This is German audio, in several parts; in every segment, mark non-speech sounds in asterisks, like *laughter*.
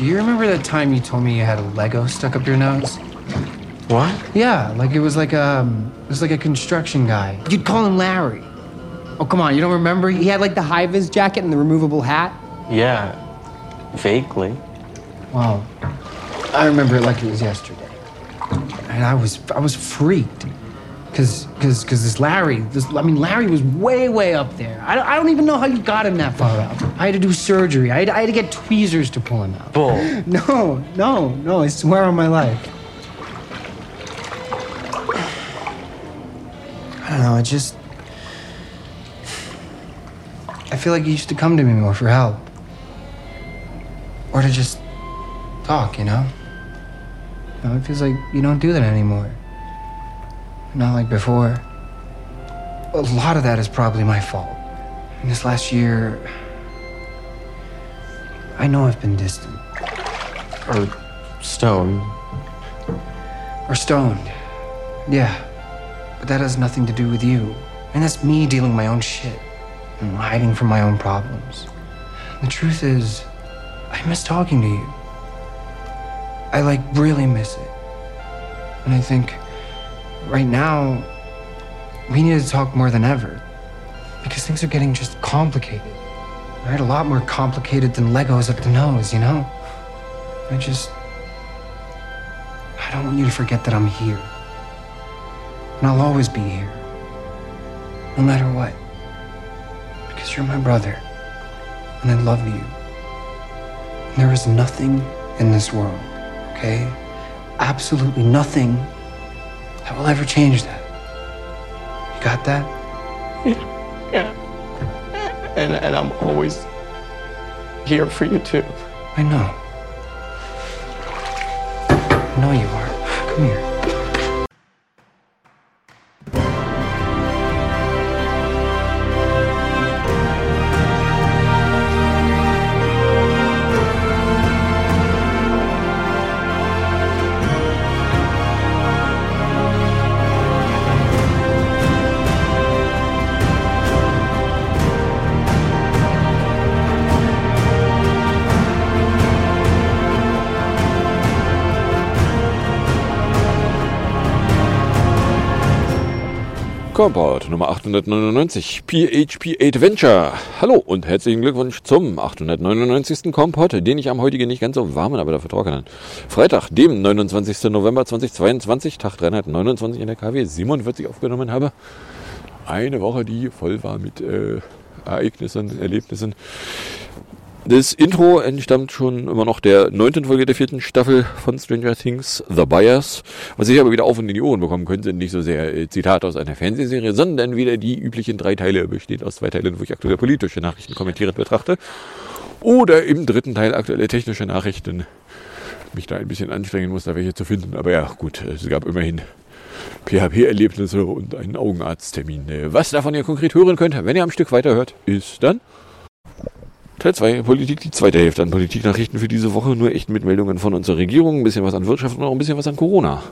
Do you remember that time you told me you had a Lego stuck up your nose? What? Yeah, like it was like a, it was like a construction guy. You'd call him Larry. Oh, come on, you don't remember? He had like the high vis jacket and the removable hat. Yeah, vaguely. Well, I remember it like it was yesterday. And I was, I was freaked. Cause, cause, cause this Larry, this, I mean, Larry was way, way up there. I, don't- I don't even know how you got him that far up. I had to do surgery. I had, I had to get tweezers to pull him out. Bull. *laughs* No, no, no, I swear on my life. I don't know, I just. I feel like you used to come to me more for help. Or to just talk, you know? Now it feels like you don't do that anymore. Not like before. A lot of that is probably my fault. In this last year. I know I've been distant. Or stoned. Or stoned. Yeah. But that has nothing to do with you. And that's me dealing with my own shit. And hiding from my own problems. The truth is, I miss talking to you. I like really miss it. And I think right now, we need to talk more than ever. Because things are getting just complicated. Right? A lot more complicated than Legos up the nose, you know? I just. I don't want you to forget that I'm here. And I'll always be here. No matter what. Because you're my brother. And I love you. And there is nothing in this world, okay? Absolutely nothing that will ever change that. You got that? *laughs* Yeah. And, and I'm always here for you too. I know. I know you are. Come here. Komport Nummer 899, PHP Adventure. Hallo und herzlichen Glückwunsch zum 899. Kompott, den ich am heutigen nicht ganz so warmen, aber dafür trockenen Freitag, dem 29. November 2022, Tag 329 in der KW 47 aufgenommen habe. Eine Woche, die voll war mit äh, Ereignissen, Erlebnissen. Das Intro entstammt schon immer noch der neunten Folge der vierten Staffel von Stranger Things, The Buyers. Was ich aber wieder auf und in die Ohren bekommen könnte, sind nicht so sehr äh, Zitate aus einer Fernsehserie, sondern wieder die üblichen drei Teile, bestehend aus zwei Teilen, wo ich aktuelle politische Nachrichten kommentierend betrachte. Oder im dritten Teil aktuelle technische Nachrichten. Mich da ein bisschen anstrengen muss, da welche zu finden. Aber ja, gut, es gab immerhin PHP-Erlebnisse und einen Augenarzttermin. Äh, Was davon ihr konkret hören könnt, wenn ihr am Stück weiterhört, ist dann Teil 2, Politik, die zweite Hälfte an Politiknachrichten für diese Woche. Nur echt mit Meldungen von unserer Regierung, ein bisschen was an Wirtschaft und auch ein bisschen was an Corona.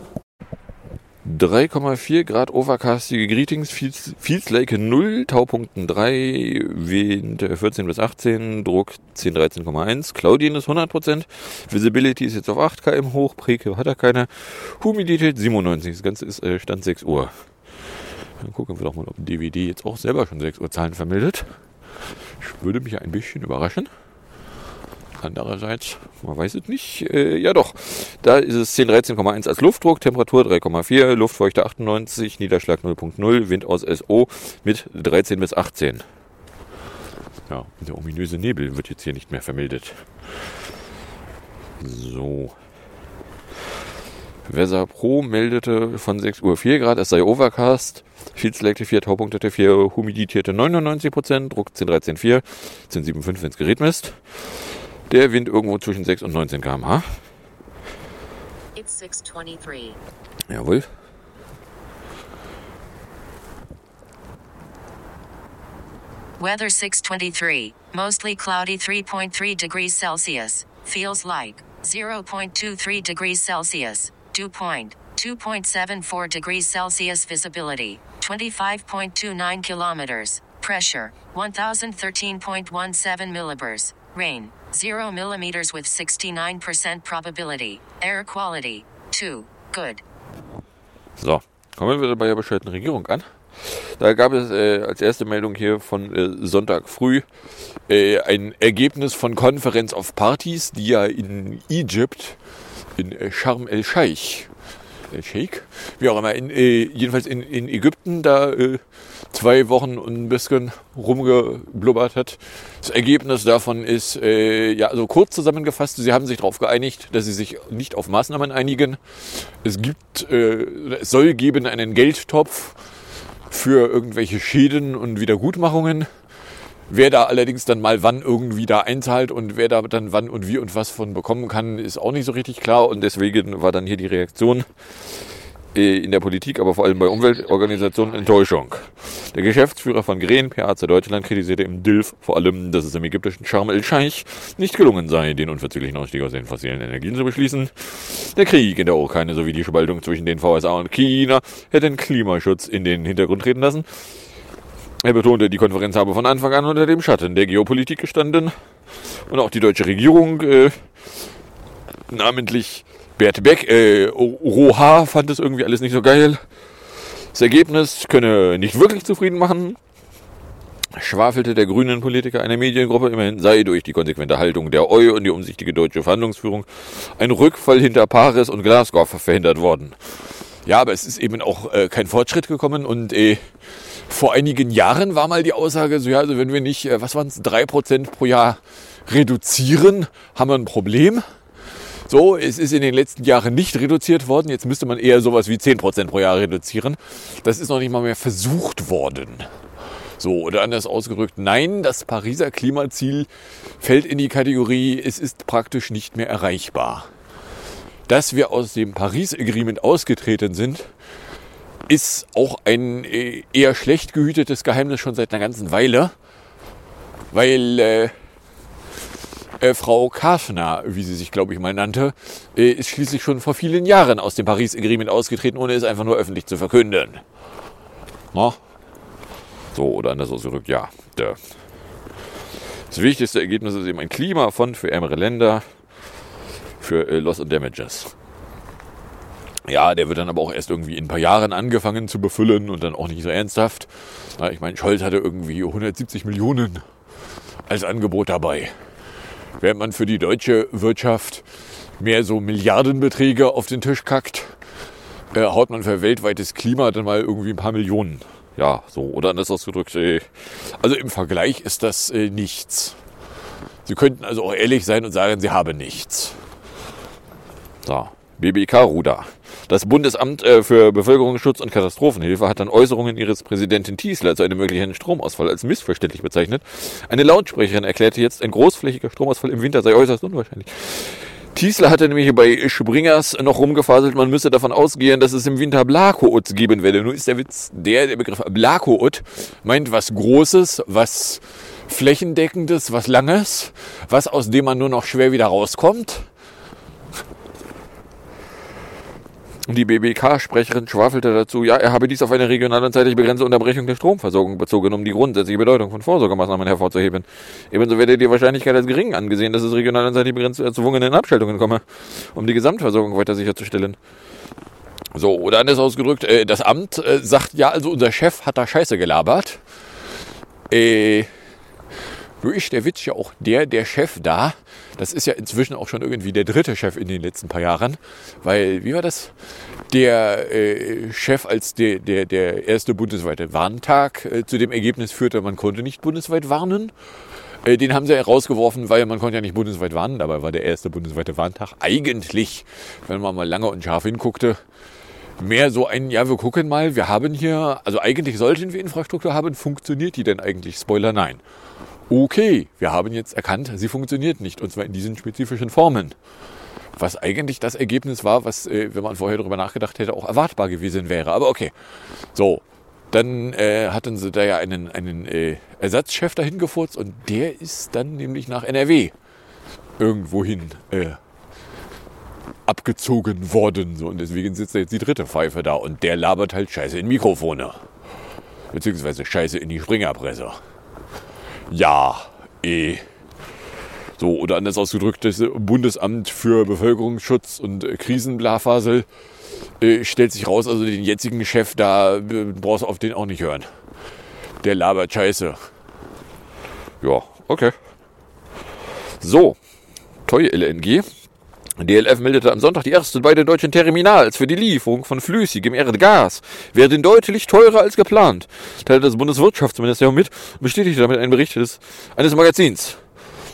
3,4 Grad overcastige Greetings, feels, feels like 0, Taupunkten 3, Wind äh, 14 bis 18, Druck 10, 13,1, Cloudiness 100%, Visibility ist jetzt auf 8 km hoch, Preke hat er keine, Humidität 97, das Ganze ist äh, Stand 6 Uhr. Dann gucken wir doch mal, ob DVD jetzt auch selber schon 6 Uhr Zahlen vermeldet. Ich würde mich ein bisschen überraschen. Andererseits, man weiß es nicht. Äh, ja doch, da ist es 10, 13,1 als Luftdruck, Temperatur 3,4, Luftfeuchte 98, Niederschlag 0,0, Wind aus SO mit 13 bis 18. Ja, der ominöse Nebel wird jetzt hier nicht mehr vermeldet. So. Weather Pro meldete von 6 Uhr 4 Grad, es sei Overcast. Field Selective 4, Taupunktete 4, Humiditäte 99%, Druck 10, 13, 4, 10, 7, 5, wenn es Gerät misst. Der Wind irgendwo zwischen 6 und 19 km/h. It's 623. Jawohl. Weather 623. Mostly cloudy 3.3 degrees Celsius. Feels like 0.23 degrees Celsius. Dew point 2.74 degrees Celsius. Visibility 25.29 kilometers. Pressure 1013.17 millibars. Rain 0 millimeters with 69% probability. Air quality 2. Good. So, kommen wir bei der bescheuerten Regierung an. Da gab es äh, als erste Meldung hier von äh, Sonntag früh äh, ein Ergebnis von Conference of Parties, die ja in Egypt, in äh, Sharm el-Scheich, äh, Sheikh, wie auch immer, in, äh, jedenfalls in, in Ägypten da äh, zwei Wochen und ein bisschen rumgeblubbert hat. Das Ergebnis davon ist, äh, ja, also kurz zusammengefasst, sie haben sich darauf geeinigt, dass sie sich nicht auf Maßnahmen einigen. Es gibt, äh, es soll geben einen Geldtopf für irgendwelche Schäden und Wiedergutmachungen. Wer da allerdings dann mal wann irgendwie da einzahlt und wer da dann wann und wie und was von bekommen kann, ist auch nicht so richtig klar. Und deswegen war dann hier die Reaktion äh, in der Politik, aber vor allem bei Umweltorganisationen Enttäuschung. Der Geschäftsführer von Gren, PAC Deutschland, kritisierte im DILF vor allem, dass es im ägyptischen Sharm el-Scheich nicht gelungen sei, den unverzüglichen Ausstieg aus den fossilen Energien zu beschließen. Der Krieg in der Ukraine sowie die Spaltung zwischen den VSA und China hätten Klimaschutz in den Hintergrund treten lassen. Er betonte, die Konferenz habe von Anfang an unter dem Schatten der Geopolitik gestanden und auch die deutsche Regierung, äh, namentlich Bert Beck, äh, Roha fand es irgendwie alles nicht so geil. Das Ergebnis könne nicht wirklich zufrieden machen, schwafelte der grünen Politiker einer Mediengruppe. Immerhin sei durch die konsequente Haltung der EU und die umsichtige deutsche Verhandlungsführung ein Rückfall hinter Paris und Glasgow verhindert worden. Ja, aber es ist eben auch äh, kein Fortschritt gekommen und äh, vor einigen Jahren war mal die Aussage, so ja, also wenn wir nicht, äh, was waren es, drei Prozent pro Jahr reduzieren, haben wir ein Problem. So, es ist in den letzten Jahren nicht reduziert worden. Jetzt müsste man eher sowas wie 10% pro Jahr reduzieren. Das ist noch nicht mal mehr versucht worden. So, oder anders ausgedrückt, nein, das Pariser Klimaziel fällt in die Kategorie, es ist praktisch nicht mehr erreichbar. Dass wir aus dem Paris Agreement ausgetreten sind, ist auch ein äh, eher schlecht gehütetes Geheimnis schon seit einer ganzen Weile, weil äh, äh, Frau Kafner, wie sie sich, glaube ich, mal nannte, äh, ist schließlich schon vor vielen Jahren aus dem Paris Agreement ausgetreten, ohne es einfach nur öffentlich zu verkünden. Na? So, oder anders ausgedrückt, ja. Der. Das wichtigste Ergebnis ist eben ein Klimafond für ärmere Länder, für äh, Loss and Damages. Ja, der wird dann aber auch erst irgendwie in ein paar Jahren angefangen zu befüllen und dann auch nicht so ernsthaft. Na, ich meine, Scholz hatte irgendwie 170 Millionen als Angebot dabei. Während man für die deutsche Wirtschaft mehr so Milliardenbeträge auf den Tisch kackt, äh, haut man für weltweites Klima dann mal irgendwie ein paar Millionen. Ja, so, oder anders ausgedrückt. Äh, also im Vergleich ist das äh, nichts. Sie könnten also auch ehrlich sein und sagen, sie haben nichts. So, BBK-Ruder. Das Bundesamt äh, für Bevölkerungsschutz und Katastrophenhilfe hat dann Äußerungen ihres Präsidenten Tiesler zu einem möglichen Stromausfall als missverständlich bezeichnet. Eine Lautsprecherin erklärte jetzt, ein großflächiger Stromausfall im Winter sei äußerst unwahrscheinlich. Tiesler hatte nämlich bei Springers noch rumgefaselt, man müsse davon ausgehen, dass es im Winter Blakout geben werde. Nur ist der Witz, der, der Begriff Blakout meint was Großes, was Flächendeckendes, was Langes, was aus dem man nur noch schwer wieder rauskommt. Die BBK-Sprecherin schwafelte dazu, ja, er habe dies auf eine regional und zeitlich begrenzte Unterbrechung der Stromversorgung bezogen, um die grundsätzliche Bedeutung von Vorsorgemaßnahmen hervorzuheben. Ebenso werde die Wahrscheinlichkeit als gering angesehen, dass es regional und zeitlich begrenzt zu erzwungenen Abschaltungen komme, um die Gesamtversorgung weiter sicherzustellen. So, oder anders ausgedrückt, äh, das Amt äh, sagt, ja, also unser Chef hat da Scheiße gelabert. Äh, nur ist der Witz ja auch der, der Chef da, das ist ja inzwischen auch schon irgendwie der dritte Chef in den letzten paar Jahren, weil, wie war das? Der äh, Chef als der, der, der erste bundesweite Warntag äh, zu dem Ergebnis führte, man konnte nicht bundesweit warnen. Äh, den haben sie herausgeworfen, weil man konnte ja nicht bundesweit warnen. Dabei war der erste bundesweite Warntag eigentlich, wenn man mal lange und scharf hinguckte, mehr so ein, ja, wir gucken mal, wir haben hier, also eigentlich sollten wir Infrastruktur haben, funktioniert die denn eigentlich? Spoiler, nein okay, wir haben jetzt erkannt, sie funktioniert nicht und zwar in diesen spezifischen Formen. Was eigentlich das Ergebnis war, was, äh, wenn man vorher darüber nachgedacht hätte, auch erwartbar gewesen wäre. Aber okay. So, dann äh, hatten sie da ja einen, einen äh, Ersatzchef dahin gefurzt und der ist dann nämlich nach NRW irgendwohin äh, abgezogen worden. So, und deswegen sitzt da jetzt die dritte Pfeife da und der labert halt Scheiße in Mikrofone. Beziehungsweise Scheiße in die Springerpresse. Ja, eh. So, oder anders ausgedrückt, das Bundesamt für Bevölkerungsschutz und Krisenblafasel äh, stellt sich raus, also den jetzigen Chef, da äh, brauchst du auf den auch nicht hören. Der labert Scheiße. Ja, okay. So, Toy LNG. DLF meldete am Sonntag, die ersten beiden deutschen Terminals für die Lieferung von flüssigem Erdgas werden deutlich teurer als geplant, teilte das Bundeswirtschaftsministerium mit und bestätigte damit einen Bericht des, eines Magazins.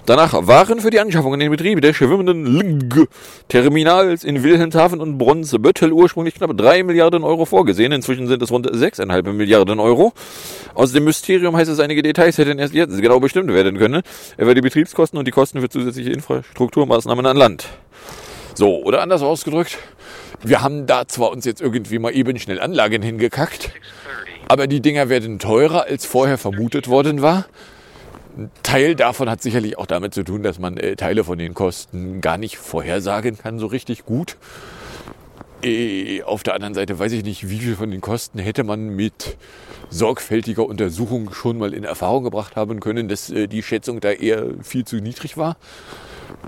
Danach waren für die Anschaffung in den Betrieb der schwimmenden LNG-Terminals in Wilhelmshaven und Bronzebüttel ursprünglich knapp 3 Milliarden Euro vorgesehen. Inzwischen sind es rund 6,5 Milliarden Euro. Aus dem Mysterium heißt es, einige Details hätten erst jetzt genau bestimmt werden können, etwa die Betriebskosten und die Kosten für zusätzliche Infrastrukturmaßnahmen an Land. So, oder anders ausgedrückt, wir haben da zwar uns jetzt irgendwie mal eben schnell Anlagen hingekackt, aber die Dinger werden teurer, als vorher vermutet worden war. Ein Teil davon hat sicherlich auch damit zu tun, dass man äh, Teile von den Kosten gar nicht vorhersagen kann so richtig gut. Äh, auf der anderen Seite weiß ich nicht, wie viel von den Kosten hätte man mit sorgfältiger Untersuchung schon mal in Erfahrung gebracht haben können, dass äh, die Schätzung da eher viel zu niedrig war.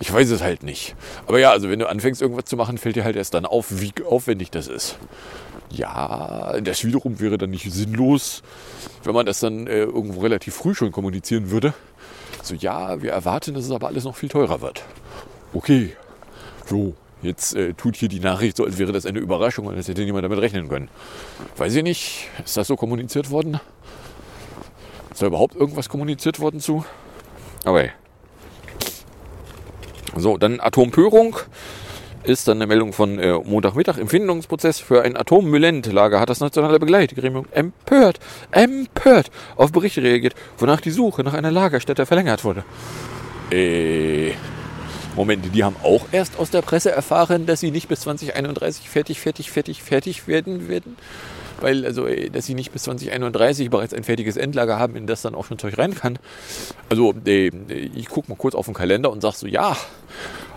Ich weiß es halt nicht. Aber ja, also wenn du anfängst irgendwas zu machen, fällt dir halt erst dann auf, wie aufwendig das ist. Ja, das wiederum wäre dann nicht sinnlos, wenn man das dann äh, irgendwo relativ früh schon kommunizieren würde. So, ja, wir erwarten, dass es aber alles noch viel teurer wird. Okay, so, jetzt äh, tut hier die Nachricht so, als wäre das eine Überraschung und als hätte niemand damit rechnen können. Weiß ich nicht, ist das so kommuniziert worden? Ist da überhaupt irgendwas kommuniziert worden zu? Okay. So, dann Atompörung ist dann eine Meldung von äh, Montagmittag. Im Findungsprozess für ein Atommüllendlager hat das nationale Begleitgremium empört, empört auf Berichte reagiert, wonach die Suche nach einer Lagerstätte verlängert wurde. Äh, Moment, die haben auch erst aus der Presse erfahren, dass sie nicht bis 2031 fertig, fertig, fertig, fertig werden werden. Weil, also, äh, dass sie nicht bis 2031 bereits ein fertiges Endlager haben, in das dann auch schon Zeug rein kann. Also, äh, ich gucke mal kurz auf den Kalender und sage so, ja,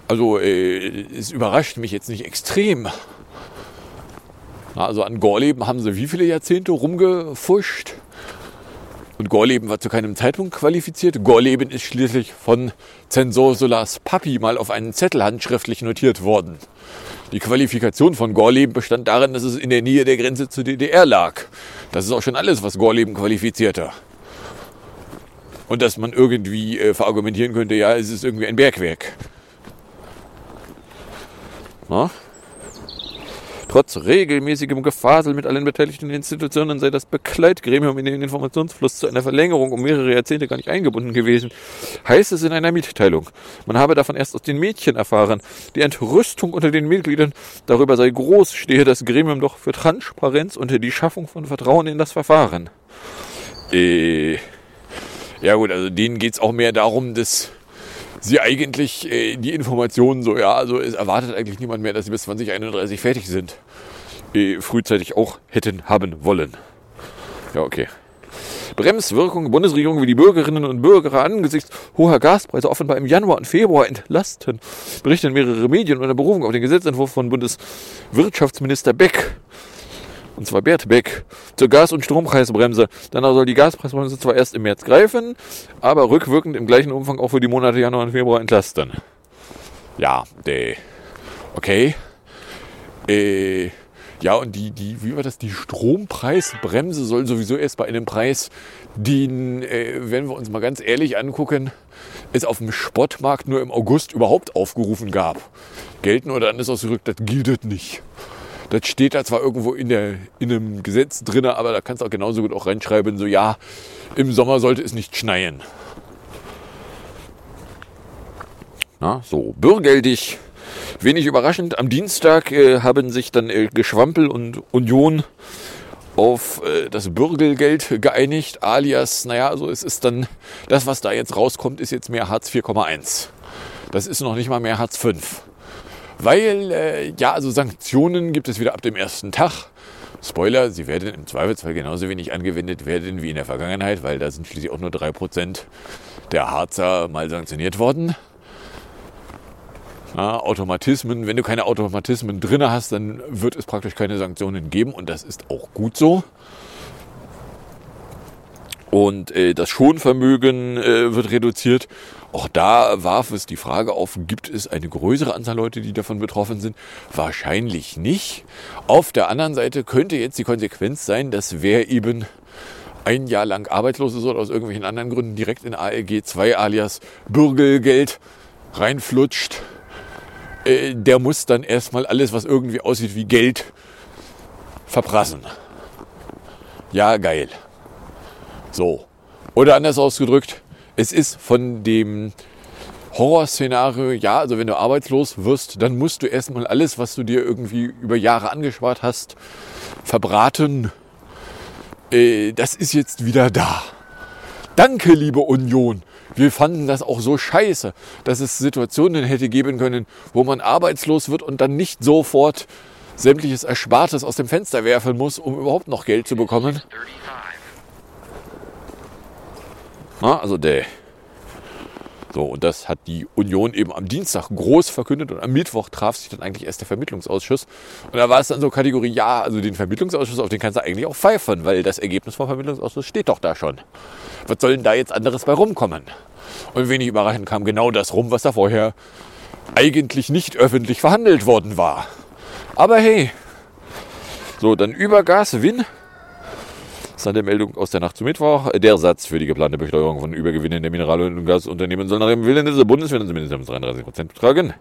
also äh, es überrascht mich jetzt nicht extrem. Also an Gorleben haben sie wie viele Jahrzehnte rumgefuscht? Und Gorleben war zu keinem Zeitpunkt qualifiziert. Gorleben ist schließlich von Zensor Solas Papi mal auf einen Zettel handschriftlich notiert worden. Die Qualifikation von Gorleben bestand darin, dass es in der Nähe der Grenze zur DDR lag. Das ist auch schon alles, was Gorleben qualifizierte. Und dass man irgendwie äh, verargumentieren könnte, ja, es ist irgendwie ein Bergwerk. Na? Trotz regelmäßigem Gefasel mit allen beteiligten Institutionen sei das Begleitgremium in den Informationsfluss zu einer Verlängerung um mehrere Jahrzehnte gar nicht eingebunden gewesen, heißt es in einer Mitteilung. Man habe davon erst aus den Mädchen erfahren. Die Entrüstung unter den Mitgliedern darüber sei groß, stehe das Gremium doch für Transparenz und die Schaffung von Vertrauen in das Verfahren. Äh, ja gut, also denen geht's auch mehr darum, dass sie eigentlich äh, die Informationen so, ja, also es erwartet eigentlich niemand mehr, dass sie bis 2031 fertig sind, äh, frühzeitig auch hätten haben wollen. Ja, okay. Bremswirkung Bundesregierung wie die Bürgerinnen und Bürger angesichts hoher Gaspreise offenbar im Januar und Februar entlasten, berichten mehrere Medien unter Berufung auf den Gesetzentwurf von Bundeswirtschaftsminister Beck und zwar Bert Beck, zur Gas- und Strompreisbremse. Danach soll die Gaspreisbremse zwar erst im März greifen, aber rückwirkend im gleichen Umfang auch für die Monate Januar und Februar entlasten. Ja, äh, okay. Äh, ja, und die, die, wie war das? Die Strompreisbremse soll sowieso erst bei einem Preis, den, äh, wenn wir uns mal ganz ehrlich angucken, es auf dem Spottmarkt nur im August überhaupt aufgerufen gab. Gelten oder anders ausgedrückt, das gilt nicht. Das steht da zwar irgendwo in, der, in einem Gesetz drin, aber da kannst du auch genauso gut auch reinschreiben, so ja, im Sommer sollte es nicht schneien. Na, so, bürgeldig. Wenig überraschend, am Dienstag äh, haben sich dann äh, Geschwampel und Union auf äh, das Bürgelgeld geeinigt, alias, naja, also es ist dann, das, was da jetzt rauskommt, ist jetzt mehr Hartz 4,1. Das ist noch nicht mal mehr Hartz 5. Weil, äh, ja, also Sanktionen gibt es wieder ab dem ersten Tag. Spoiler, sie werden im Zweifelsfall genauso wenig angewendet werden wie in der Vergangenheit, weil da sind schließlich auch nur 3% der Harzer mal sanktioniert worden. Ja, Automatismen, wenn du keine Automatismen drin hast, dann wird es praktisch keine Sanktionen geben und das ist auch gut so. Und äh, das Schonvermögen äh, wird reduziert. Auch da warf es die Frage auf, gibt es eine größere Anzahl Leute, die davon betroffen sind? Wahrscheinlich nicht. Auf der anderen Seite könnte jetzt die Konsequenz sein, dass wer eben ein Jahr lang arbeitslos ist oder aus irgendwelchen anderen Gründen direkt in ALG 2 alias Bürgelgeld reinflutscht, äh, der muss dann erstmal alles, was irgendwie aussieht wie Geld, verprassen. Ja, geil. So. Oder anders ausgedrückt, es ist von dem Horrorszenario, ja, also wenn du arbeitslos wirst, dann musst du erstmal alles, was du dir irgendwie über Jahre angespart hast, verbraten. Äh, das ist jetzt wieder da. Danke, liebe Union. Wir fanden das auch so scheiße, dass es Situationen hätte geben können, wo man arbeitslos wird und dann nicht sofort sämtliches Erspartes aus dem Fenster werfen muss, um überhaupt noch Geld zu bekommen. Na, also der. So, und das hat die Union eben am Dienstag groß verkündet und am Mittwoch traf sich dann eigentlich erst der Vermittlungsausschuss. Und da war es dann so Kategorie, ja, also den Vermittlungsausschuss, auf den kannst du eigentlich auch pfeifen, weil das Ergebnis vom Vermittlungsausschuss steht doch da schon. Was soll denn da jetzt anderes bei rumkommen? Und wenig überraschend kam genau das rum, was da vorher eigentlich nicht öffentlich verhandelt worden war. Aber hey, so, dann Übergas, Win. Das ist eine Meldung aus der Nacht zum Mittwoch. Der Satz für die geplante Besteuerung von Übergewinnen der Mineral- und Gasunternehmen soll nach dem Willen des Bundesfinanzes mindestens 33 Prozent betragen.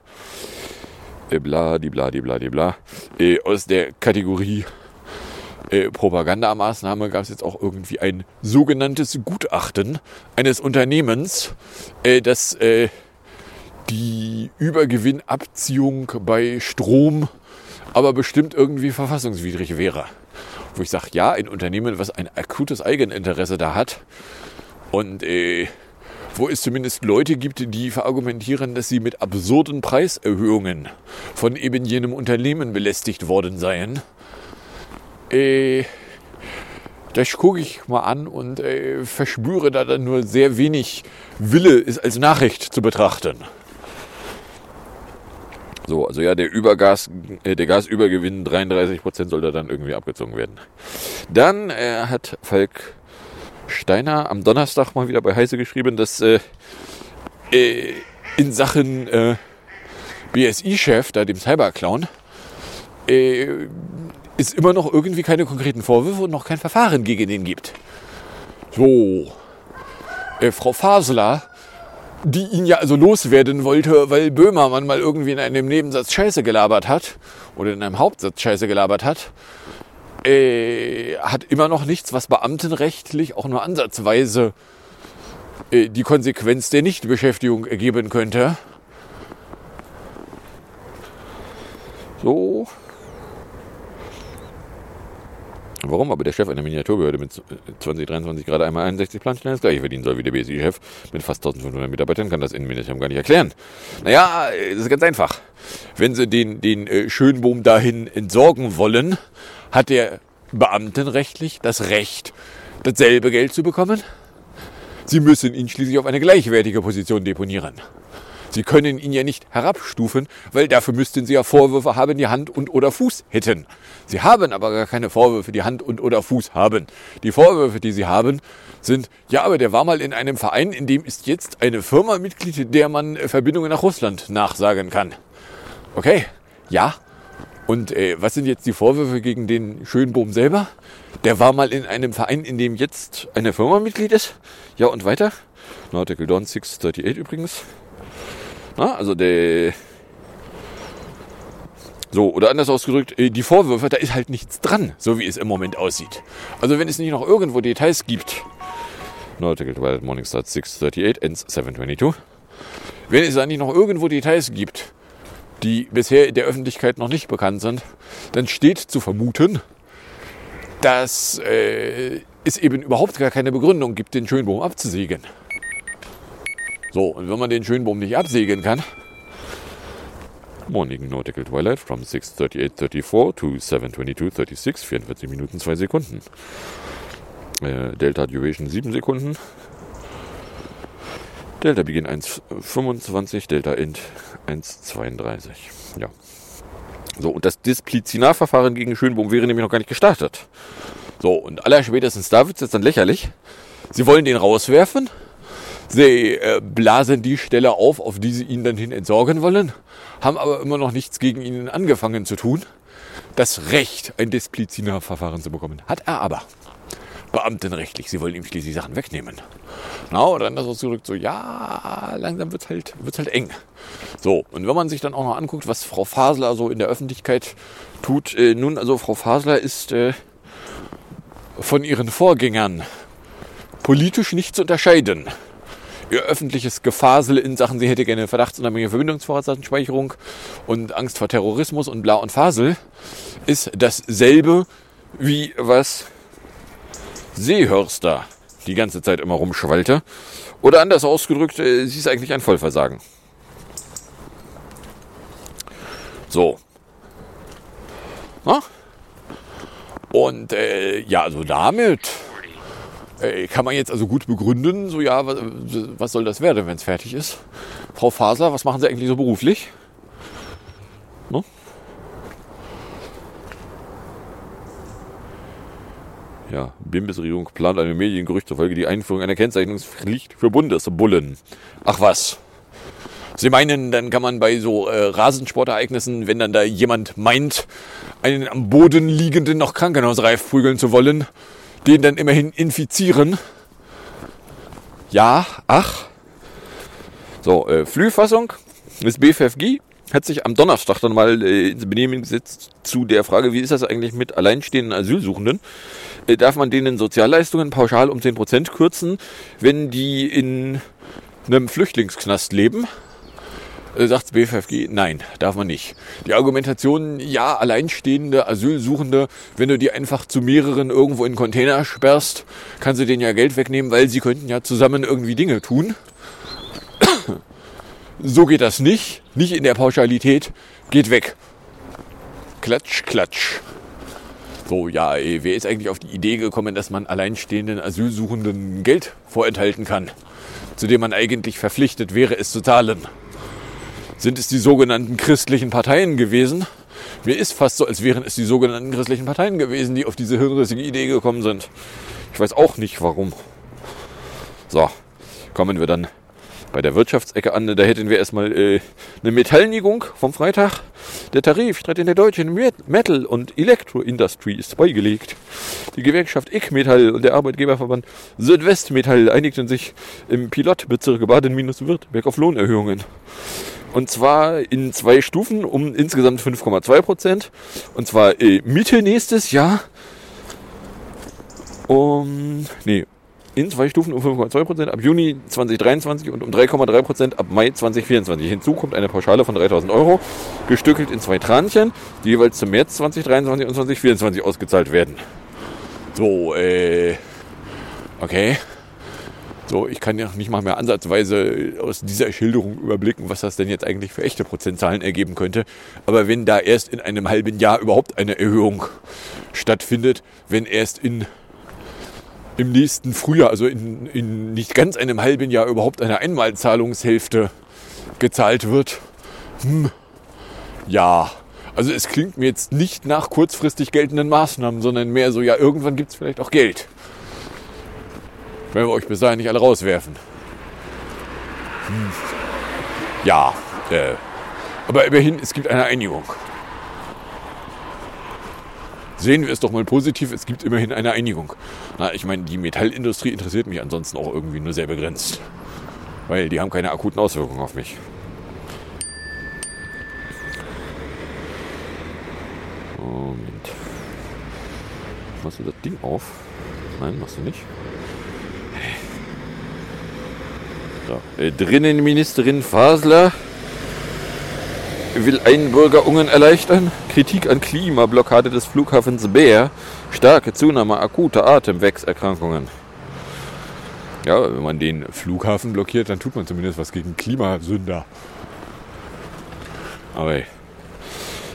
Äh, bla, die bla, die bla, die bla. Äh, aus der Kategorie äh, Propagandamaßnahme gab es jetzt auch irgendwie ein sogenanntes Gutachten eines Unternehmens, äh, das die Übergewinnabziehung bei Strom aber bestimmt irgendwie verfassungswidrig wäre. Wo ich sage, ja, ein Unternehmen, was ein akutes Eigeninteresse da hat und äh, wo es zumindest Leute gibt, die verargumentieren, dass sie mit absurden Preiserhöhungen von eben jenem Unternehmen belästigt worden seien. Äh, das gucke ich mal an und äh, verspüre da dann nur sehr wenig Wille, es als Nachricht zu betrachten. So, also ja, der Übergas, äh, der Gasübergewinn 33 Prozent soll da dann irgendwie abgezogen werden. Dann äh, hat Falk Steiner am Donnerstag mal wieder bei Heise geschrieben, dass äh, äh, in Sachen äh, BSI-Chef, da dem Cyberclown, äh, es immer noch irgendwie keine konkreten Vorwürfe und noch kein Verfahren gegen den gibt. So, äh, Frau Fasler die ihn ja also loswerden wollte, weil Böhmermann mal irgendwie in einem Nebensatz Scheiße gelabert hat oder in einem Hauptsatz Scheiße gelabert hat, äh, hat immer noch nichts, was beamtenrechtlich auch nur ansatzweise äh, die Konsequenz der Nichtbeschäftigung ergeben könnte. So, Warum aber der Chef einer Miniaturbehörde mit 2023 gerade einmal 61 Planstellen das gleiche verdienen soll wie der BSI-Chef mit fast 1500 Mitarbeitern, kann das Innenministerium gar nicht erklären. Naja, das ist ganz einfach. Wenn sie den, den äh, Schönbohm dahin entsorgen wollen, hat der Beamtenrechtlich das Recht, dasselbe Geld zu bekommen. Sie müssen ihn schließlich auf eine gleichwertige Position deponieren. Sie können ihn ja nicht herabstufen, weil dafür müssten Sie ja Vorwürfe haben, die Hand und oder Fuß hätten. Sie haben aber gar keine Vorwürfe, die Hand und oder Fuß haben. Die Vorwürfe, die Sie haben, sind, ja, aber der war mal in einem Verein, in dem ist jetzt eine Firma Mitglied, der man Verbindungen nach Russland nachsagen kann. Okay, ja. Und äh, was sind jetzt die Vorwürfe gegen den Schönbohm selber? Der war mal in einem Verein, in dem jetzt eine Firma Mitglied ist. Ja, und weiter? Article Dawn 638 übrigens. Na, also der. So, oder anders ausgedrückt, äh, die Vorwürfe, da ist halt nichts dran, so wie es im Moment aussieht. Also wenn es nicht noch irgendwo Details gibt, Nautical Twilight Morningstar 638 ends 722. Wenn es da nicht noch irgendwo Details gibt, die bisher der Öffentlichkeit noch nicht bekannt sind, dann steht zu vermuten, dass äh, es eben überhaupt gar keine Begründung gibt, den Schönbohm abzusägen. So, und wenn man den Schönbohm nicht absägen kann, Morning Nautical Twilight from 6.38.34 to 7.22.36, 44 Minuten 2 Sekunden. Äh, Delta Duration 7 Sekunden. Delta Beginn 1.25, Delta End 1.32. Ja. So, und das Disziplinarverfahren gegen Schönbohm wäre nämlich noch gar nicht gestartet. So, und allerspätestens da wird es jetzt dann lächerlich, Sie wollen den rauswerfen. Sie äh, blasen die Stelle auf, auf die sie ihn dann hin entsorgen wollen, haben aber immer noch nichts gegen ihn angefangen zu tun. Das Recht, ein Disziplinaverfahren zu bekommen, hat er aber. Beamtenrechtlich, sie wollen ihm schließlich Sachen wegnehmen. Na, und dann er zurück so, ja, langsam wird's halt, wird's halt eng. So, und wenn man sich dann auch noch anguckt, was Frau Fasler so in der Öffentlichkeit tut, äh, nun, also Frau Fasler ist äh, von ihren Vorgängern politisch nicht zu unterscheiden. Ihr öffentliches Gefasel in Sachen, sie hätte gerne verdachtsunabhängige Verbindungsvorratsdatenspeicherung und Angst vor Terrorismus und bla und Fasel, ist dasselbe wie was Seehörster die ganze Zeit immer rumschwallte. Oder anders ausgedrückt, äh, sie ist eigentlich ein Vollversagen. So. Na? Und äh, ja, also damit äh, kann man jetzt also gut begründen, so ja, was, was soll das werden, wenn es fertig ist? Frau Faser, was machen Sie eigentlich so beruflich? No? Ja, Bundesregierung plant eine Mediengerücht zufolge die Einführung einer Kennzeichnungspflicht für Bundesbullen. Ach was. Sie meinen, dann kann man bei so äh, Rasensportereignissen, wenn dann da jemand meint, einen am Boden liegenden noch krankenhausreif prügeln zu wollen, den dann immerhin infizieren. Ja, ach. So, äh, Flühfassung des BFFG hat sich am Donnerstag dann mal äh, ins Benehmen gesetzt zu der Frage, wie ist das eigentlich mit alleinstehenden Asylsuchenden? Äh, darf man denen Sozialleistungen pauschal um 10% kürzen, wenn die in einem Flüchtlingsknast leben? Äh, sagt BFFG, nein, darf man nicht. Die Argumentation, ja, alleinstehende Asylsuchende, wenn du die einfach zu mehreren irgendwo in Container sperrst, kannst du denen ja Geld wegnehmen, weil sie könnten ja zusammen irgendwie Dinge tun. *coughs* So geht das nicht. Nicht in der Pauschalität. Geht weg. Klatsch, klatsch. So, ja, ey, wer ist eigentlich auf die Idee gekommen, dass man alleinstehenden Asylsuchenden Geld vorenthalten kann, zu dem man eigentlich verpflichtet wäre, es zu zahlen? Sind es die sogenannten christlichen Parteien gewesen? Mir ist fast so, als wären es die sogenannten christlichen Parteien gewesen, die auf diese hirnrissige Idee gekommen sind. Ich weiß auch nicht warum. So, kommen wir dann bei der Wirtschaftsecke an. Da hätten wir erstmal äh, eine Metallnigung vom Freitag. Der Tarifstreit in der deutschen Metal- und Elektro-Industry ist beigelegt. Die Gewerkschaft IK Metall und der Arbeitgeberverband Südwestmetall einigten sich im Pilotbezirk Baden-Württemberg auf Lohnerhöhungen. Und zwar in zwei Stufen um insgesamt 5,2 Prozent. Und zwar äh, Mitte nächstes Jahr. Um, nee, in zwei Stufen um 5,2 Prozent ab Juni 2023 und um 3,3 Prozent ab Mai 2024. Hinzu kommt eine Pauschale von 3000 Euro, gestückelt in zwei Tranchen, die jeweils zum März 2023 und 2024 ausgezahlt werden. So, äh, okay. So, ich kann ja nicht mal mehr ansatzweise aus dieser Schilderung überblicken, was das denn jetzt eigentlich für echte Prozentzahlen ergeben könnte. Aber wenn da erst in einem halben Jahr überhaupt eine Erhöhung stattfindet, wenn erst in im nächsten Frühjahr, also in, in nicht ganz einem halben Jahr, überhaupt eine Einmalzahlungshälfte gezahlt wird. Hm. Ja, also es klingt mir jetzt nicht nach kurzfristig geltenden Maßnahmen, sondern mehr so, ja, irgendwann gibt es vielleicht auch Geld. Wenn wir euch bis dahin nicht alle rauswerfen. Hm. Ja, äh, aber immerhin, es gibt eine Einigung. Sehen wir es doch mal positiv, es gibt immerhin eine Einigung. Na, ich meine, die Metallindustrie interessiert mich ansonsten auch irgendwie nur sehr begrenzt. Weil die haben keine akuten Auswirkungen auf mich. Moment. Machst du das Ding auf? Nein, machst du nicht. So. Äh, drinnen Ministerin Fasler will Einbürgerungen erleichtern. Kritik an Klimablockade des Flughafens Bär. Starke Zunahme akuter Atemwegserkrankungen. Ja, wenn man den Flughafen blockiert, dann tut man zumindest was gegen Klimasünder. Aber.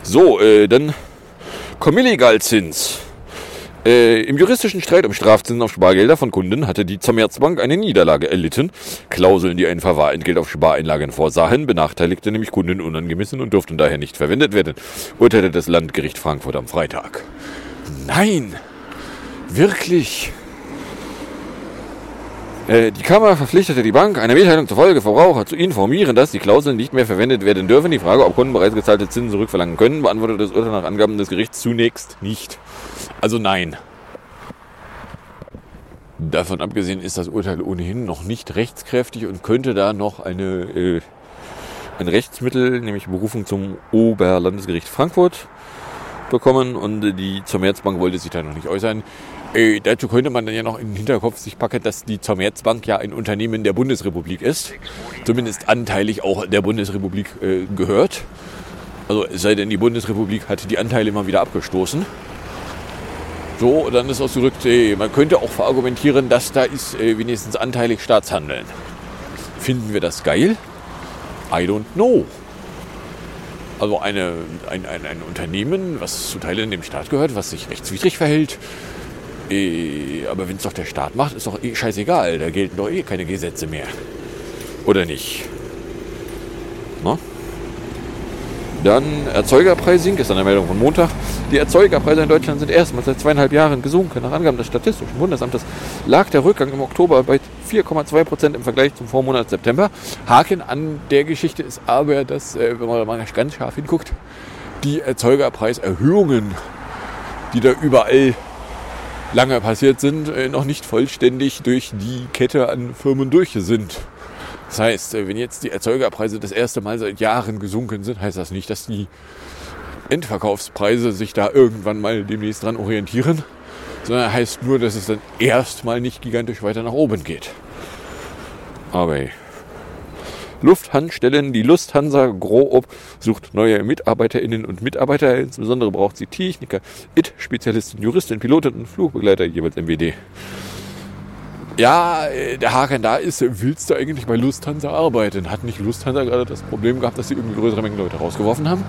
So, äh, dann Comillegalzins. Äh, Im juristischen Streit um Strafzinsen auf Spargelder von Kunden hatte die Commerzbank eine Niederlage erlitten. Klauseln, die ein Verwahrentgelt auf Spareinlagen vorsahen, benachteiligte nämlich Kunden unangemessen und durften daher nicht verwendet werden, urteilte das Landgericht Frankfurt am Freitag. Nein! Wirklich? Äh, die Kammer verpflichtete die Bank, einer Mitteilung zufolge Verbraucher zu informieren, dass die Klauseln nicht mehr verwendet werden dürfen. Die Frage, ob Kunden bereits gezahlte Zinsen zurückverlangen können, beantwortet das Urteil nach Angaben des Gerichts zunächst nicht. Also nein. Davon abgesehen ist das Urteil ohnehin noch nicht rechtskräftig und könnte da noch eine, äh, ein Rechtsmittel, nämlich Berufung zum Oberlandesgericht Frankfurt bekommen und die Commerzbank wollte sich da noch nicht äußern. Äh, dazu könnte man dann ja noch in den Hinterkopf sich packen, dass die Commerzbank ja ein Unternehmen der Bundesrepublik ist. Zumindest anteilig auch der Bundesrepublik äh, gehört. Also es sei denn, die Bundesrepublik hat die Anteile immer wieder abgestoßen. So, dann ist ausgedrückt, äh, man könnte auch verargumentieren, dass da ist äh, wenigstens anteilig Staatshandeln. Finden wir das geil? I don't know. Also eine, ein, ein, ein Unternehmen, was zu Teilen dem Staat gehört, was sich rechtswidrig verhält. Eh, aber wenn es doch der Staat macht, ist doch eh scheißegal. Da gelten doch eh keine Gesetze mehr. Oder nicht? Na? Dann Erzeugerpreising, ist eine Meldung von Montag. Die Erzeugerpreise in Deutschland sind erstmals seit zweieinhalb Jahren gesunken. Nach Angaben des Statistischen Bundesamtes lag der Rückgang im Oktober bei 4,2 Prozent im Vergleich zum Vormonat September. Haken an der Geschichte ist aber, dass, äh, wenn man mal ganz scharf hinguckt, die Erzeugerpreiserhöhungen, die da überall lange passiert sind, äh, noch nicht vollständig durch die Kette an Firmen durch sind. Das heißt, äh, wenn jetzt die Erzeugerpreise das erste Mal seit Jahren gesunken sind, heißt das nicht, dass die Endverkaufspreise sich da irgendwann mal demnächst dran orientieren, sondern heißt nur, dass es dann erstmal nicht gigantisch weiter nach oben geht. Aber hey. Lufthandstellen. Die Lufthansa Groop sucht neue MitarbeiterInnen und Mitarbeiter. Insbesondere braucht sie Techniker, IT-Spezialisten, Juristen, Piloten und Flugbegleiter, jeweils MWD. Ja, äh, der Haken da ist, willst du eigentlich bei Lufthansa arbeiten? Hat nicht Lufthansa gerade das Problem gehabt, dass sie irgendwie größere Mengen Leute rausgeworfen haben?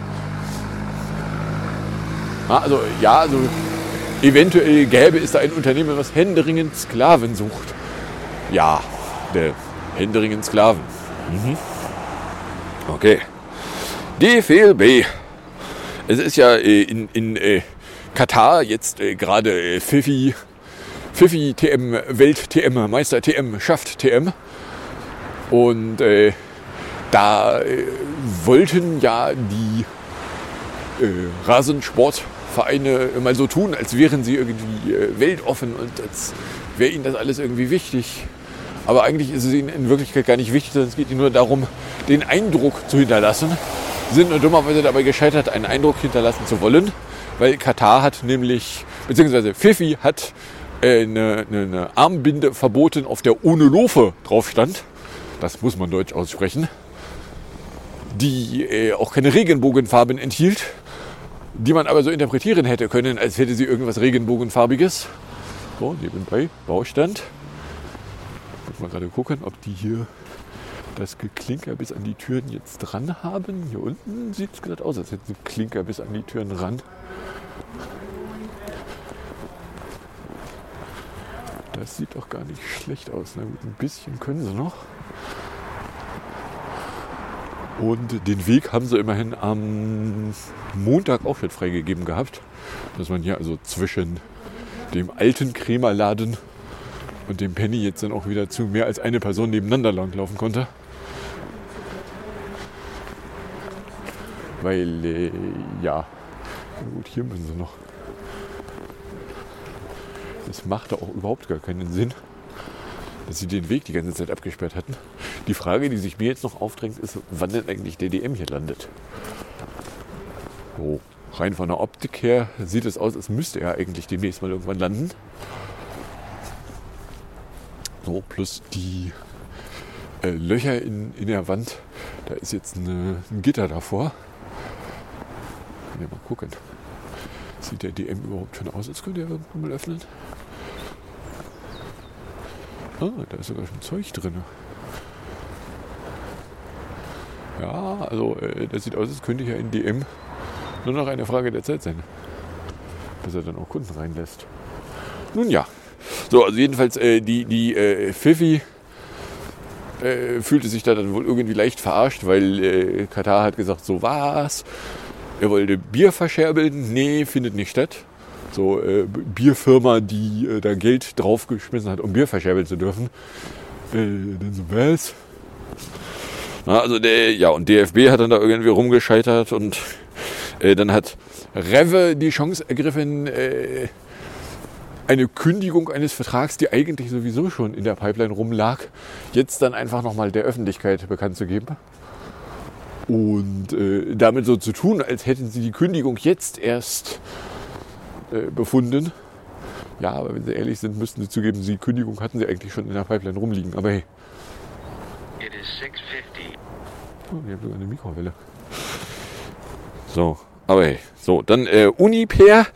Ja, also, ja, also eventuell gäbe es da ein Unternehmen, was händeringend Sklaven sucht. Ja, der händeringend Sklaven. Mhm. Okay. DFLB. Es ist ja äh, in, in äh, Katar jetzt äh, gerade äh, Fifi, Fifi TM, Welt TM, Meister TM, schafft TM. Und äh, da äh, wollten ja die äh, Rasensportvereine mal so tun, als wären sie irgendwie weltoffen und als wäre ihnen das alles irgendwie wichtig. Aber eigentlich ist es ihnen in Wirklichkeit gar nicht wichtig, sondern es geht ihnen nur darum, den Eindruck zu hinterlassen. Sie sind nur dummerweise dabei gescheitert, einen Eindruck hinterlassen zu wollen, weil Katar hat nämlich, beziehungsweise Fifi hat äh, eine, eine, Armbinde verboten, auf der ohne Lofe drauf stand. Das muss man deutsch aussprechen. Die äh, auch keine Regenbogenfarben enthielt, die man aber so interpretieren hätte können, als hätte sie irgendwas Regenbogenfarbiges. So, nebenbei Baustand. Muss mal gerade gucken, ob die hier das Geklinker bis an die Türen jetzt dran haben. Hier unten sieht es gerade aus, als hätten sie Klinker bis an die Türen ran. Das sieht doch gar nicht schlecht aus. Na gut, ein bisschen können sie noch. Und den Weg haben sie immerhin am Montag auch schon freigegeben gehabt. Dass man hier also zwischen dem alten Krämerladen und dem Penny jetzt dann auch wieder zu mehr als eine Person nebeneinander langlaufen konnte. Weil, äh, ja, gut, hier müssen sie noch. Das machte auch überhaupt gar keinen Sinn, dass sie den Weg die ganze Zeit abgesperrt hatten. Die Frage, die sich mir jetzt noch aufdrängt, ist, wann denn eigentlich der DM hier landet. So, rein von der Optik her sieht es aus, als müsste er eigentlich demnächst mal irgendwann landen. So, plus die äh, Löcher in, in der Wand. Da ist jetzt eine, ein Gitter davor. Ja, mal gucken. Sieht der DM überhaupt schon aus, als könnte er irgendwann mal öffnen? Ah, da ist sogar schon Zeug drin. Ja, also äh, das sieht aus, als könnte hier in DM nur noch eine Frage der Zeit sein. Bis er dann auch Kunden reinlässt. Nun ja. So, also jedenfalls äh, die, die äh, Fifi äh, fühlte sich da dann wohl irgendwie leicht verarscht, weil äh, Katar hat gesagt, so was. Er wollte Bier verscherbeln. Nee, findet nicht statt. So äh, Bierfirma, die äh, da Geld draufgeschmissen hat, um Bier verscherbeln zu dürfen. Dann so was? Na, also der, ja, und DFB hat dann da irgendwie rumgescheitert und dann hat Rewe die Chance ergriffen, äh, eine Kündigung eines Vertrags, die eigentlich sowieso schon in der Pipeline rumlag, jetzt dann einfach nochmal der Öffentlichkeit bekannt zu geben. Und äh, damit so zu tun, als hätten sie die Kündigung jetzt erst äh, befunden. Ja, aber wenn sie ehrlich sind, müssten sie zugeben, die Kündigung hatten sie eigentlich schon in der Pipeline rumliegen. Aber hey. It is 650. Oh, ich habe sogar eine Mikrowelle. So, aber hey. So, dann äh, Uniper.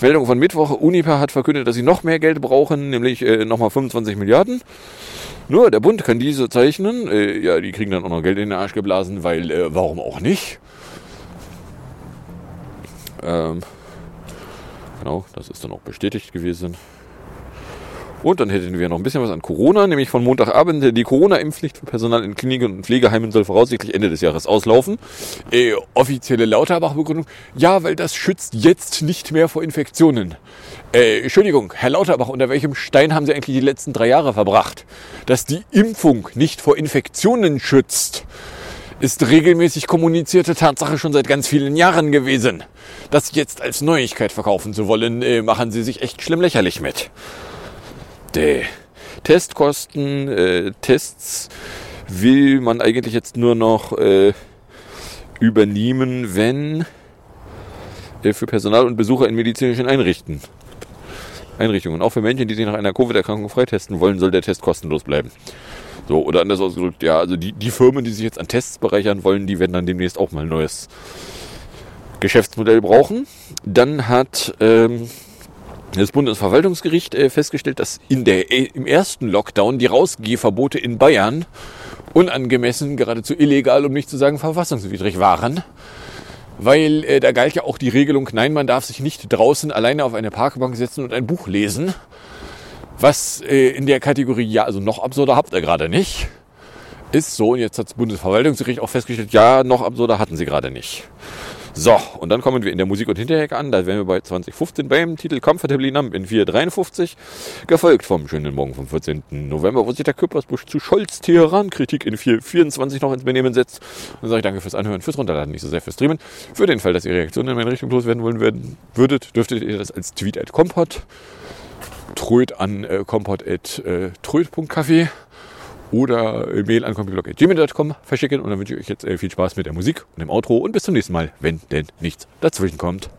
Meldung von Mittwoch. Uniper hat verkündet, dass sie noch mehr Geld brauchen, nämlich äh, nochmal 25 Milliarden. Nur der Bund kann diese zeichnen. Äh, ja, die kriegen dann auch noch Geld in den Arsch geblasen, weil äh, warum auch nicht? Ähm, genau, das ist dann auch bestätigt gewesen. Und dann hätten wir noch ein bisschen was an Corona, nämlich von Montagabend. Die Corona-Impfpflicht für Personal in Kliniken und Pflegeheimen soll voraussichtlich Ende des Jahres auslaufen. Äh, offizielle Lauterbach-Begründung. Ja, weil das schützt jetzt nicht mehr vor Infektionen. Äh, Entschuldigung, Herr Lauterbach, unter welchem Stein haben Sie eigentlich die letzten drei Jahre verbracht? Dass die Impfung nicht vor Infektionen schützt, ist regelmäßig kommunizierte Tatsache schon seit ganz vielen Jahren gewesen. Das jetzt als Neuigkeit verkaufen zu wollen, äh, machen Sie sich echt schlimm lächerlich mit. Däh. Testkosten, äh, Tests will man eigentlich jetzt nur noch äh, übernehmen, wenn äh, für Personal und Besucher in medizinischen Einrichten, Einrichtungen. Auch für Menschen, die sich nach einer Covid-Erkrankung freitesten wollen, soll der Test kostenlos bleiben. So, oder anders ausgedrückt, ja, also die, die Firmen, die sich jetzt an Tests bereichern wollen, die werden dann demnächst auch mal ein neues Geschäftsmodell brauchen. Dann hat ähm, das Bundesverwaltungsgericht äh, festgestellt, dass in der, äh, im ersten Lockdown die Rausgehverbote in Bayern unangemessen, geradezu illegal, um nicht zu sagen verfassungswidrig waren. Weil äh, da galt ja auch die Regelung, nein, man darf sich nicht draußen alleine auf eine Parkbank setzen und ein Buch lesen. Was äh, in der Kategorie, ja, also noch absurder habt ihr gerade nicht. Ist so, und jetzt hat das Bundesverwaltungsgericht auch festgestellt, ja, noch absurder hatten sie gerade nicht. So, und dann kommen wir in der Musik- und Hinterhecke an. Da wären wir bei 2015 beim Titel Comfortably Numb in 453. Gefolgt vom schönen Morgen vom 14. November, wo sich der Küppersbusch zu Scholz Teheran-Kritik in 424 noch ins Benehmen setzt. Und sage ich danke fürs Anhören, fürs Runterladen, nicht so sehr fürs Streamen. Für den Fall, dass ihr Reaktionen in meine Richtung loswerden wollen werden, würdet, dürftet ihr das als Tweet at Kompott, Tröd an äh, kompott at äh, tröd.café oder Mail an computerblog.gmail.com verschicken. Und dann wünsche ich euch jetzt äh, viel Spaß mit der Musik und dem Outro und bis zum nächsten Mal, wenn denn nichts dazwischen kommt.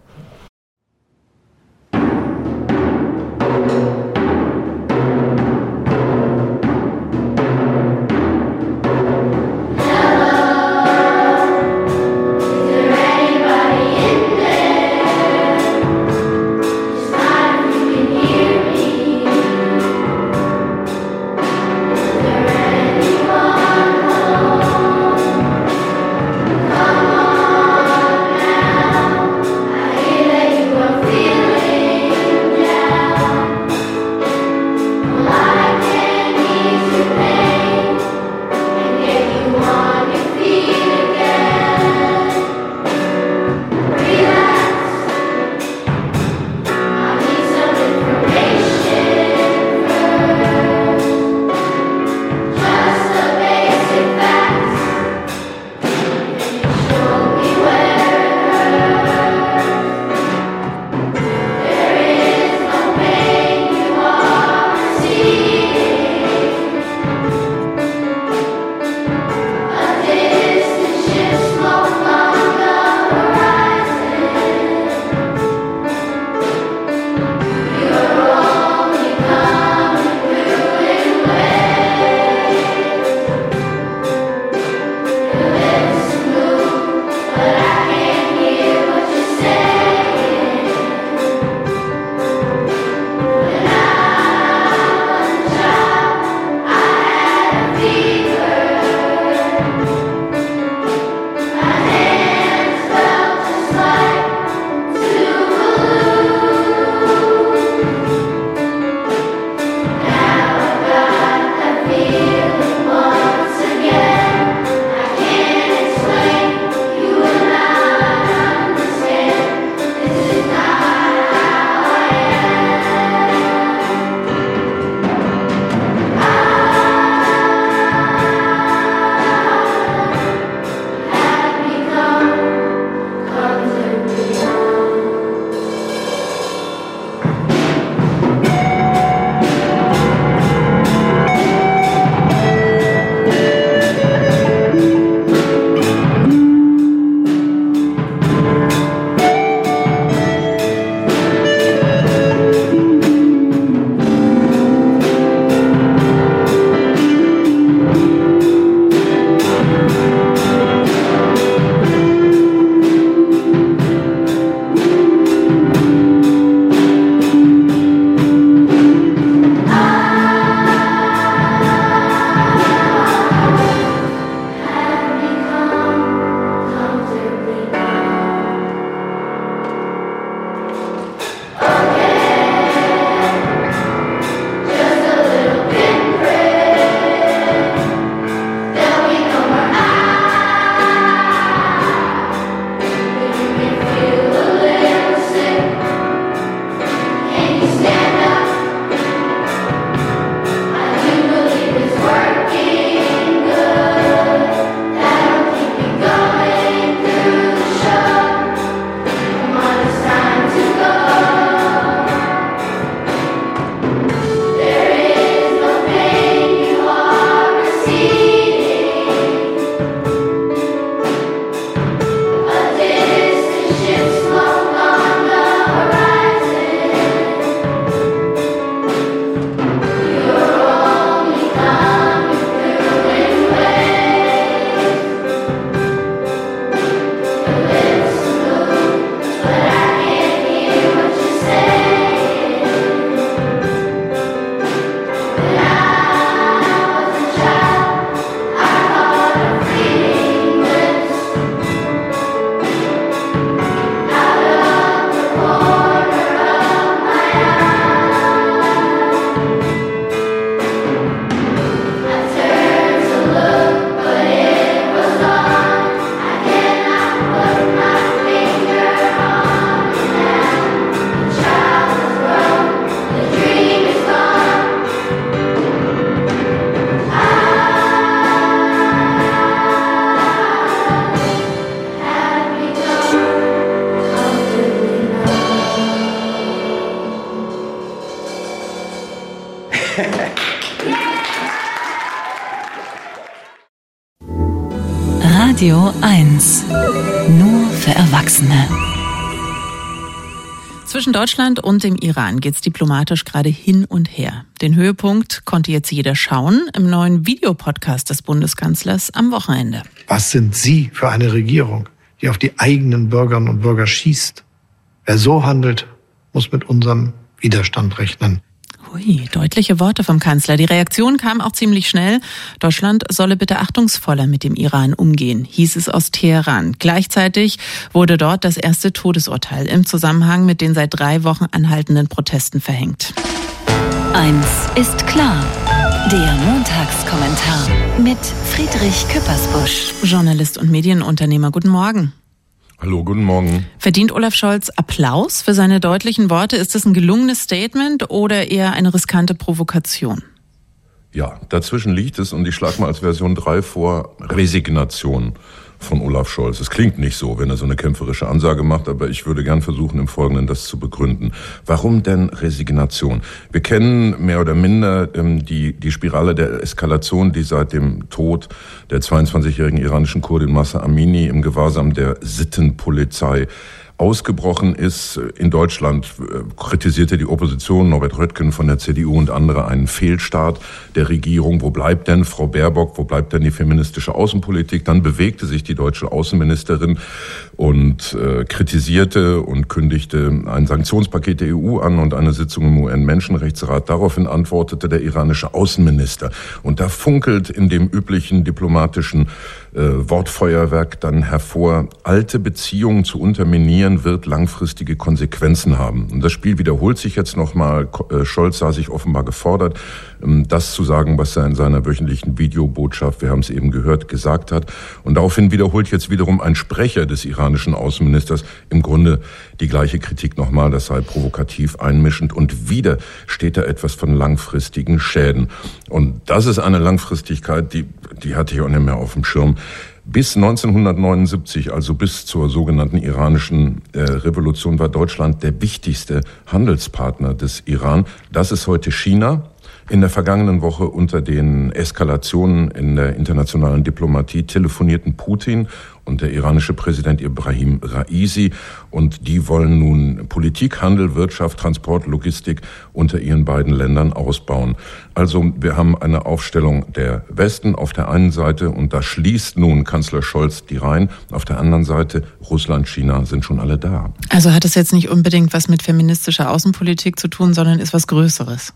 Radio 1. Nur für Erwachsene. Zwischen Deutschland und dem Iran geht es diplomatisch gerade hin und her. Den Höhepunkt konnte jetzt jeder schauen im neuen Videopodcast des Bundeskanzlers am Wochenende. Was sind Sie für eine Regierung, die auf die eigenen Bürgerinnen und Bürger schießt? Wer so handelt, muss mit unserem Widerstand rechnen. Ui, deutliche Worte vom Kanzler. Die Reaktion kam auch ziemlich schnell. Deutschland solle bitte achtungsvoller mit dem Iran umgehen, hieß es aus Teheran. Gleichzeitig wurde dort das erste Todesurteil im Zusammenhang mit den seit drei Wochen anhaltenden Protesten verhängt. Eins ist klar. Der Montagskommentar mit Friedrich Küppersbusch. Journalist und Medienunternehmer, guten Morgen. Hallo, guten Morgen. Verdient Olaf Scholz Applaus für seine deutlichen Worte? Ist das ein gelungenes Statement oder eher eine riskante Provokation? Ja, dazwischen liegt es und ich schlage mal als Version 3 vor Resignation von Olaf Scholz. Es klingt nicht so, wenn er so eine kämpferische Ansage macht, aber ich würde gern versuchen, im Folgenden das zu begründen. Warum denn Resignation? Wir kennen mehr oder minder ähm, die, die Spirale der Eskalation, die seit dem Tod der 22-jährigen iranischen Kurdin Massa Amini im Gewahrsam der Sittenpolizei ausgebrochen ist. In Deutschland äh, kritisierte die Opposition, Norbert Röttgen von der CDU und andere, einen Fehlstart der Regierung. Wo bleibt denn Frau Baerbock? Wo bleibt denn die feministische Außenpolitik? Dann bewegte sich die deutsche Außenministerin und äh, kritisierte und kündigte ein Sanktionspaket der EU an und eine Sitzung im UN-Menschenrechtsrat. Daraufhin antwortete der iranische Außenminister. Und da funkelt in dem üblichen diplomatischen äh, Wortfeuerwerk dann hervor, alte Beziehungen zu unterminieren wird langfristige Konsequenzen haben. Und das Spiel wiederholt sich jetzt nochmal. Äh, Scholz sah sich offenbar gefordert, das zu sagen, was er in seiner wöchentlichen Videobotschaft, wir haben es eben gehört, gesagt hat. Und daraufhin wiederholt jetzt wiederum ein Sprecher des iranischen Außenministers im Grunde die gleiche Kritik nochmal, das sei provokativ einmischend. Und wieder steht da etwas von langfristigen Schäden. Und das ist eine Langfristigkeit, die, die hatte ich auch nicht mehr auf dem Schirm. Bis 1979, also bis zur sogenannten iranischen äh, Revolution, war Deutschland der wichtigste Handelspartner des Iran. Das ist heute China. In der vergangenen Woche unter den Eskalationen in der internationalen Diplomatie telefonierten Putin und der iranische Präsident Ibrahim Raisi und die wollen nun Politik, Handel, Wirtschaft, Transport, Logistik unter ihren beiden Ländern ausbauen. Also wir haben eine Aufstellung der Westen auf der einen Seite und da schließt nun Kanzler Scholz die Reihen. Auf der anderen Seite Russland, China sind schon alle da. Also hat es jetzt nicht unbedingt was mit feministischer Außenpolitik zu tun, sondern ist was Größeres.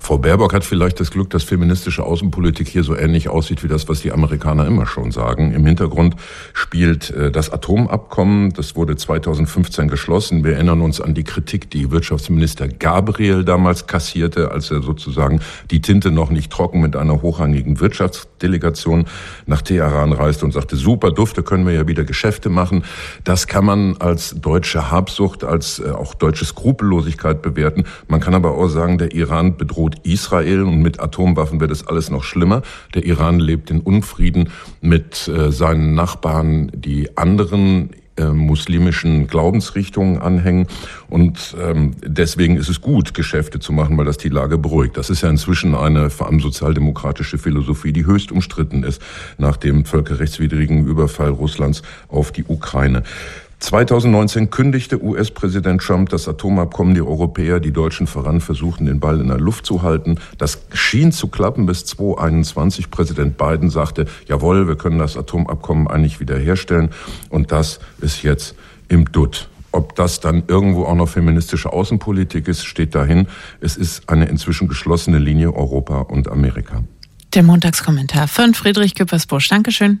Frau Baerbock hat vielleicht das Glück, dass feministische Außenpolitik hier so ähnlich aussieht wie das, was die Amerikaner immer schon sagen. Im Hintergrund spielt äh, das Atomabkommen. Das wurde 2015 geschlossen. Wir erinnern uns an die Kritik, die Wirtschaftsminister Gabriel damals kassierte, als er sozusagen die Tinte noch nicht trocken mit einer hochrangigen Wirtschaftsdelegation nach Teheran reiste und sagte, super, dufte können wir ja wieder Geschäfte machen. Das kann man als deutsche Habsucht, als äh, auch deutsche Skrupellosigkeit bewerten. Man kann aber auch sagen, der Iran bedroht Israel und mit Atomwaffen wird es alles noch schlimmer. Der Iran lebt in Unfrieden mit äh, seinen Nachbarn, die anderen äh, muslimischen Glaubensrichtungen anhängen. Und ähm, deswegen ist es gut, Geschäfte zu machen, weil das die Lage beruhigt. Das ist ja inzwischen eine vor allem sozialdemokratische Philosophie, die höchst umstritten ist nach dem völkerrechtswidrigen Überfall Russlands auf die Ukraine. 2019 kündigte US-Präsident Trump das Atomabkommen. Die Europäer, die Deutschen voran, versuchten den Ball in der Luft zu halten. Das schien zu klappen bis 2021. Präsident Biden sagte, jawohl, wir können das Atomabkommen eigentlich wiederherstellen. Und das ist jetzt im Dutt. Ob das dann irgendwo auch noch feministische Außenpolitik ist, steht dahin. Es ist eine inzwischen geschlossene Linie Europa und Amerika. Der Montagskommentar von Friedrich Küppersbusch. Dankeschön.